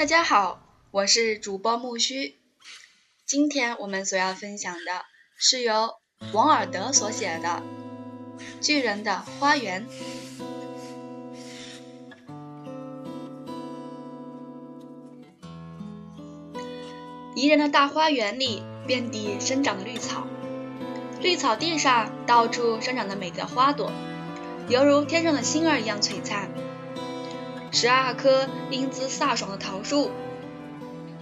大家好，我是主播木须。今天我们所要分享的是由王尔德所写的《巨人的花园》。宜人的大花园里，遍地生长绿草，绿草地上到处生长的美的花朵，犹如天上的星儿一样璀璨。十二棵英姿飒爽的桃树，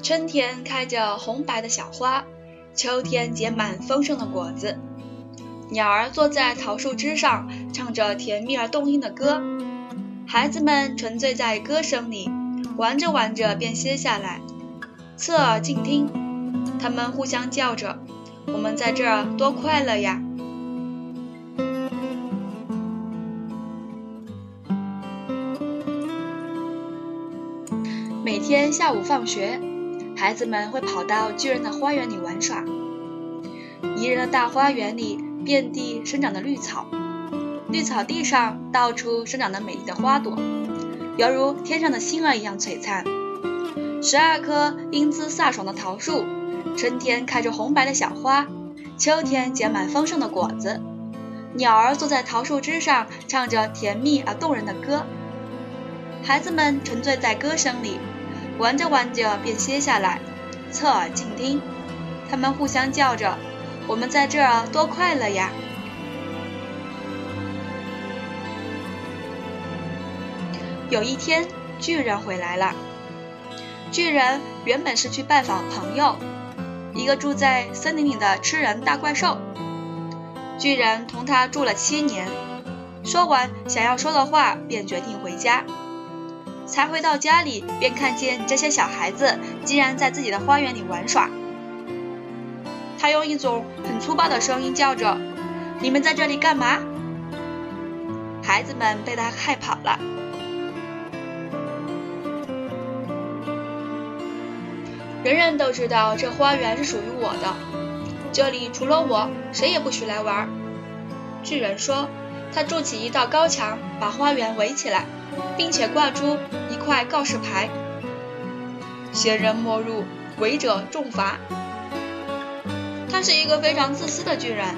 春天开着红白的小花，秋天结满丰盛的果子。鸟儿坐在桃树枝上，唱着甜蜜而动听的歌。孩子们沉醉在歌声里，玩着玩着便歇下来，侧耳静听。他们互相叫着：“我们在这儿多快乐呀！”天下午放学，孩子们会跑到巨人的花园里玩耍。宜人的大花园里，遍地生长的绿草，绿草地上到处生长的美丽的花朵，犹如天上的星儿一样璀璨。十二棵英姿飒爽的桃树，春天开着红白的小花，秋天结满丰盛的果子。鸟儿坐在桃树枝上，唱着甜蜜而动人的歌。孩子们沉醉在歌声里。玩着玩着便歇下来，侧耳倾听。他们互相叫着：“我们在这儿多快乐呀！”有一天，巨人回来了。巨人原本是去拜访朋友，一个住在森林里的吃人大怪兽。巨人同他住了七年，说完想要说的话，便决定回家。才回到家里，便看见这些小孩子竟然在自己的花园里玩耍。他用一种很粗暴的声音叫着：“你们在这里干嘛？”孩子们被他害跑了。人人都知道这花园是属于我的，这里除了我，谁也不许来玩。巨人说：“他筑起一道高墙，把花园围起来。”并且挂出一块告示牌：“闲人莫入，违者重罚。”他是一个非常自私的巨人。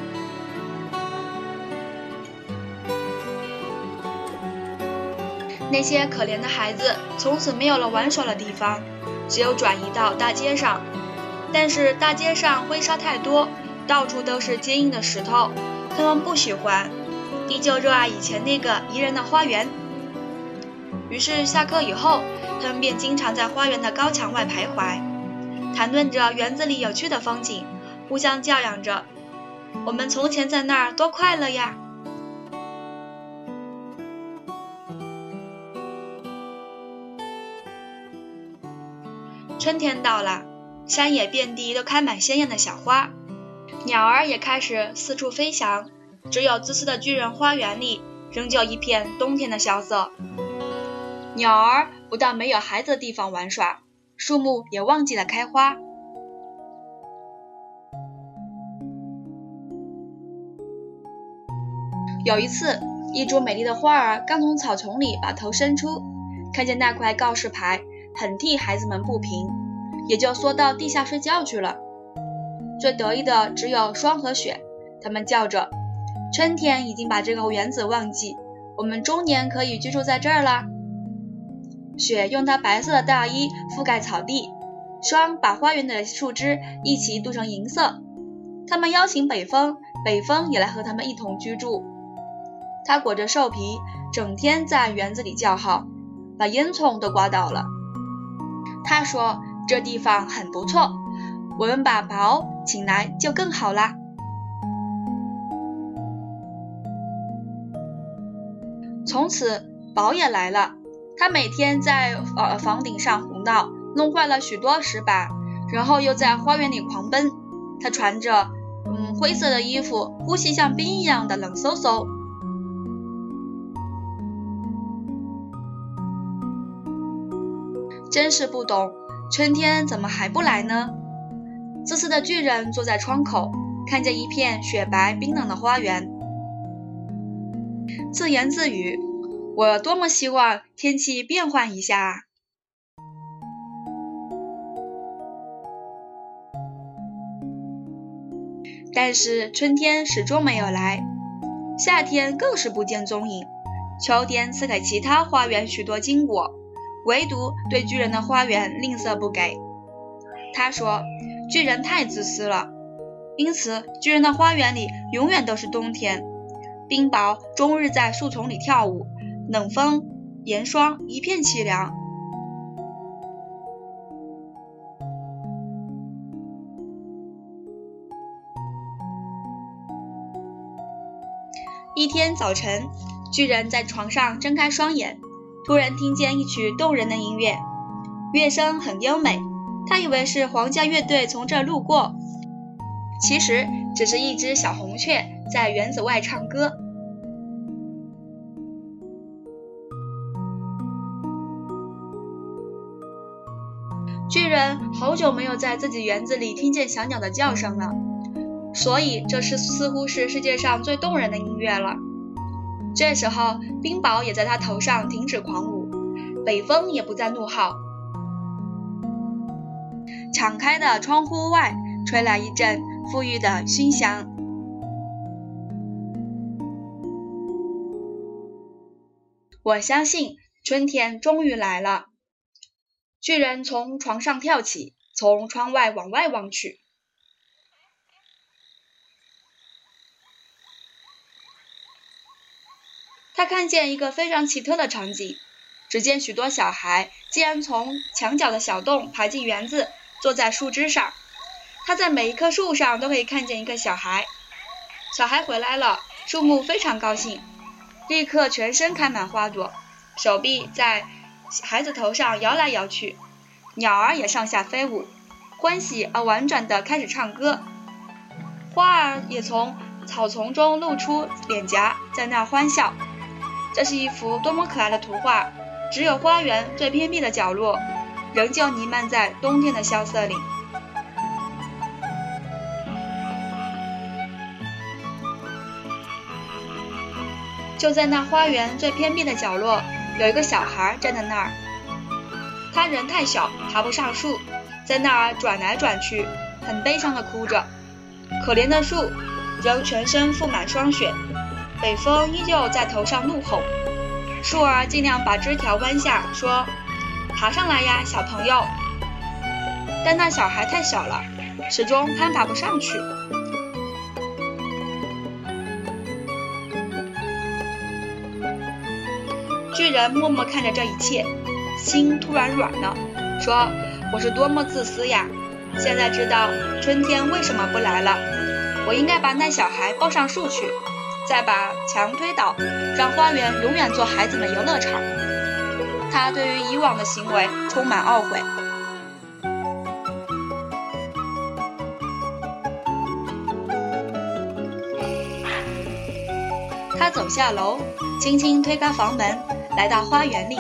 那些可怜的孩子从此没有了玩耍的地方，只有转移到大街上。但是大街上灰沙太多，到处都是坚硬的石头，他们不喜欢，依旧热爱以前那个宜人的花园。于是下课以后，他们便经常在花园的高墙外徘徊，谈论着园子里有趣的风景，互相教养着：“我们从前在那儿多快乐呀！”春天到了，山野遍地都开满鲜艳的小花，鸟儿也开始四处飞翔，只有自私的巨人花园里仍旧一片冬天的萧瑟。鸟儿不到没有孩子的地方玩耍，树木也忘记了开花。有一次，一株美丽的花儿刚从草丛里把头伸出，看见那块告示牌，很替孩子们不平，也就缩到地下睡觉去了。最得意的只有霜和雪，他们叫着：“春天已经把这个园子忘记，我们终年可以居住在这儿了。”雪用它白色的大衣覆盖草地，霜把花园的树枝一起镀成银色。他们邀请北风，北风也来和他们一同居住。他裹着兽皮，整天在园子里叫号，把烟囱都刮倒了。他说：“这地方很不错，我们把雹请来就更好啦。”从此，宝也来了。他每天在呃房顶上胡闹，弄坏了许多石板，然后又在花园里狂奔。他穿着嗯灰色的衣服，呼吸像冰一样的冷飕飕。真是不懂，春天怎么还不来呢？自私的巨人坐在窗口，看见一片雪白冰冷的花园，自言自语我多么希望天气变换一下啊。但是春天始终没有来夏天更是不见踪影。秋天赐给其他花园许多金果唯独对巨人的花园吝啬不给。他说巨人太自私了因此巨人的花园里永远都是冬天冰雹终日在树丛里跳舞，冷风严霜一片凄凉。”一天早晨，巨人在床上睁开双眼，突然听见一曲动人的音乐，乐声很优美。他以为是皇家乐队从这儿路过，其实只是一只小红雀在园子外唱歌。巨人好久没有在自己园子里听见小鸟的叫声了。所以，这是似乎是世界上最动人的音乐了。这时候，冰雹也在他头上停止狂舞，北风也不再怒号。敞开的窗户外，吹来一阵馥郁的熏香。我相信春天终于来了。巨人从床上跳起，从窗外往外望去。他看见一个非常奇特的场景，只见许多小孩竟然从墙角的小洞爬进园子，坐在树枝上。他在每一棵树上都可以看见一个小孩。小孩回来了，树木非常高兴，立刻全身开满花朵，手臂在孩子头上摇来摇去，鸟儿也上下飞舞，欢喜而婉转地开始唱歌。花儿也从草丛中露出脸颊，在那儿欢笑。这是一幅多么可爱的图画！只有花园最偏僻的角落，仍旧弥漫在冬天的萧瑟里。就在那花园最偏僻的角落，有一个小孩站在那儿。他人太小，爬不上树，在那儿转来转去，很悲伤地哭着。可怜的树，仍全身覆满霜雪。北风依旧在头上怒吼，树儿尽量把枝条弯下，说：“爬上来呀，小朋友。”但那小孩太小了，始终攀爬不上去。巨人默默看着这一切，心突然软了，说：“我是多么自私呀！现在知道春天为什么不来了，我应该把那小孩抱上树去。”再把墙推倒，让花园永远做孩子们游乐场。他对于以往的行为充满懊悔。他走下楼，轻轻推开房门，来到花园里。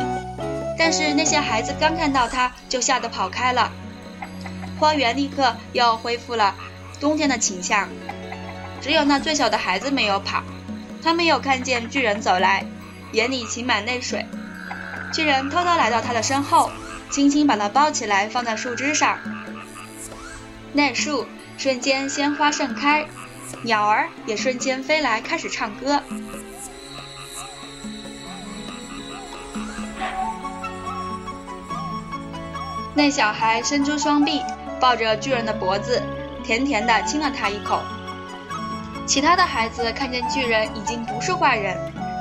但是那些孩子刚看到他，就吓得跑开了。花园立刻又恢复了冬天的景象，只有那最小的孩子没有跑。他没有看见巨人走来，眼里噙满泪水。巨人偷偷来到他的身后，轻轻把他抱起来，放在树枝上。那树瞬间鲜花盛开，鸟儿也瞬间飞来，开始唱歌。那小孩伸出双臂，抱着巨人的脖子，甜甜地亲了他一口。其他的孩子看见巨人已经不是坏人，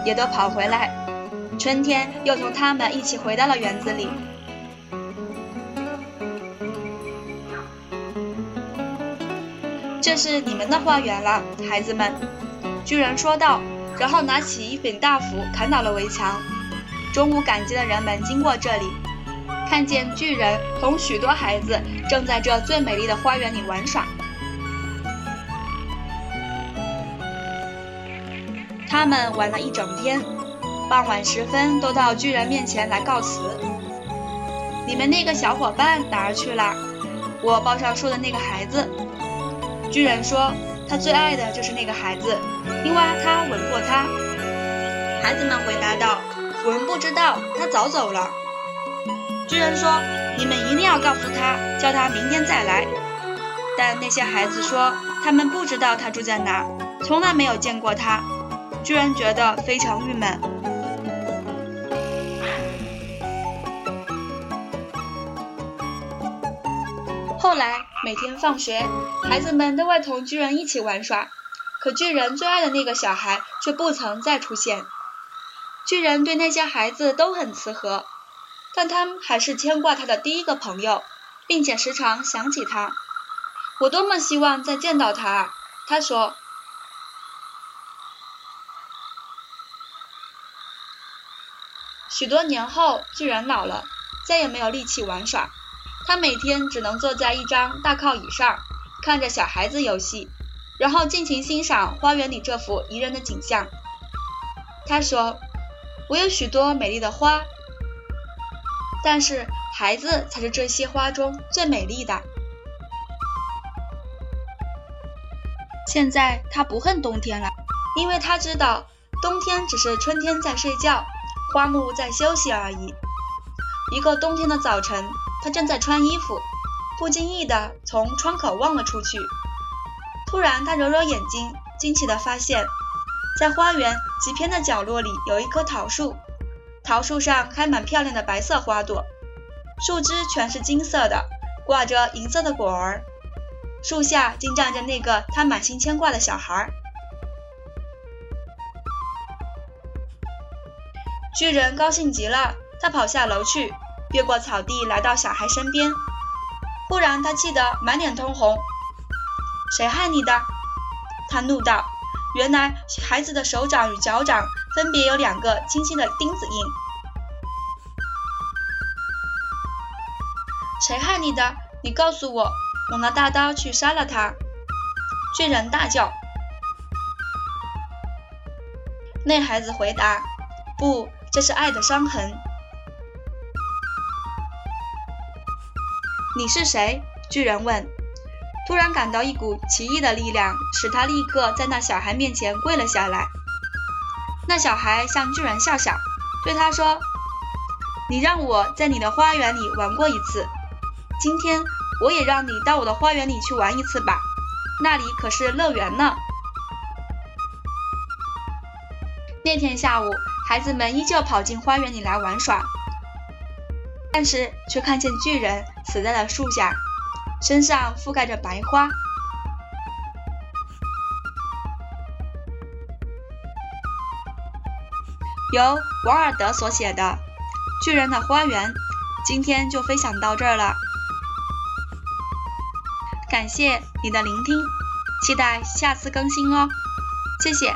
也都跑回来。春天又同他们一起回到了园子里。这是你们的花园了，孩子们，巨人说道，然后拿起一柄大斧砍倒了围墙。中午赶集的人们经过这里，看见巨人同许多孩子正在这最美丽的花园里玩耍。他们玩了一整天，傍晚时分都到巨人面前来告辞。你们那个小伙伴哪儿去了？我抱上树的那个孩子。巨人说，他最爱的就是那个孩子，因为他吻过他。孩子们回答道：“我们不知道，他早走了。”巨人说：“你们一定要告诉他，叫他明天再来。”但那些孩子说他们不知道他住在哪，从来没有见过他。巨人觉得非常郁闷。后来每天放学，孩子们都会同巨人一起玩耍，可巨人最爱的那个小孩却不曾再出现。巨人对那些孩子都很慈和，但他们还是牵挂他的第一个朋友，并且时常想起他。我多么希望再见到他啊！他说。许多年后，巨人老了，再也没有力气玩耍。他每天只能坐在一张大靠椅上，看着小孩子游戏，然后尽情欣赏花园里这幅宜人的景象。他说。我有许多美丽的花，但是孩子才是这些花中最美丽的。现在他不恨冬天了，因为他知道冬天只是春天在睡觉，花木在休息而已。一个冬天的早晨，他正在穿衣服，不经意的从窗口望了出去。突然，他揉揉眼睛，惊奇的发现。在花园极偏的角落里，有一棵桃树，桃树上开满漂亮的白色花朵，树枝全是金色的，挂着银色的果儿。树下竟站着那个他满心牵挂的小孩。巨人高兴极了，他跑下楼去，越过草地，来到小孩身边。忽然，他气得满脸通红：“谁害你的？”他怒道。原来孩子的手掌与脚掌分别有两个清晰的钉子印。谁害你的？你告诉我！我拿大刀去杀了他！巨人大叫。那孩子回答：“不，这是爱的伤痕。”你是谁？巨人问。突然感到一股奇异的力量，使他立刻在那小孩面前跪了下来。那小孩向巨人笑笑，对他说：“你让我在你的花园里玩过一次，今天我也让你到我的花园里去玩一次吧，那里可是乐园呢。”那天下午，孩子们依旧跑进花园里来玩耍，但是却看见巨人死在了树下。身上覆盖着白花。由王尔德所写的《巨人的花园》，今天就分享到这儿了。感谢你的聆听，期待下次更新哦，谢谢。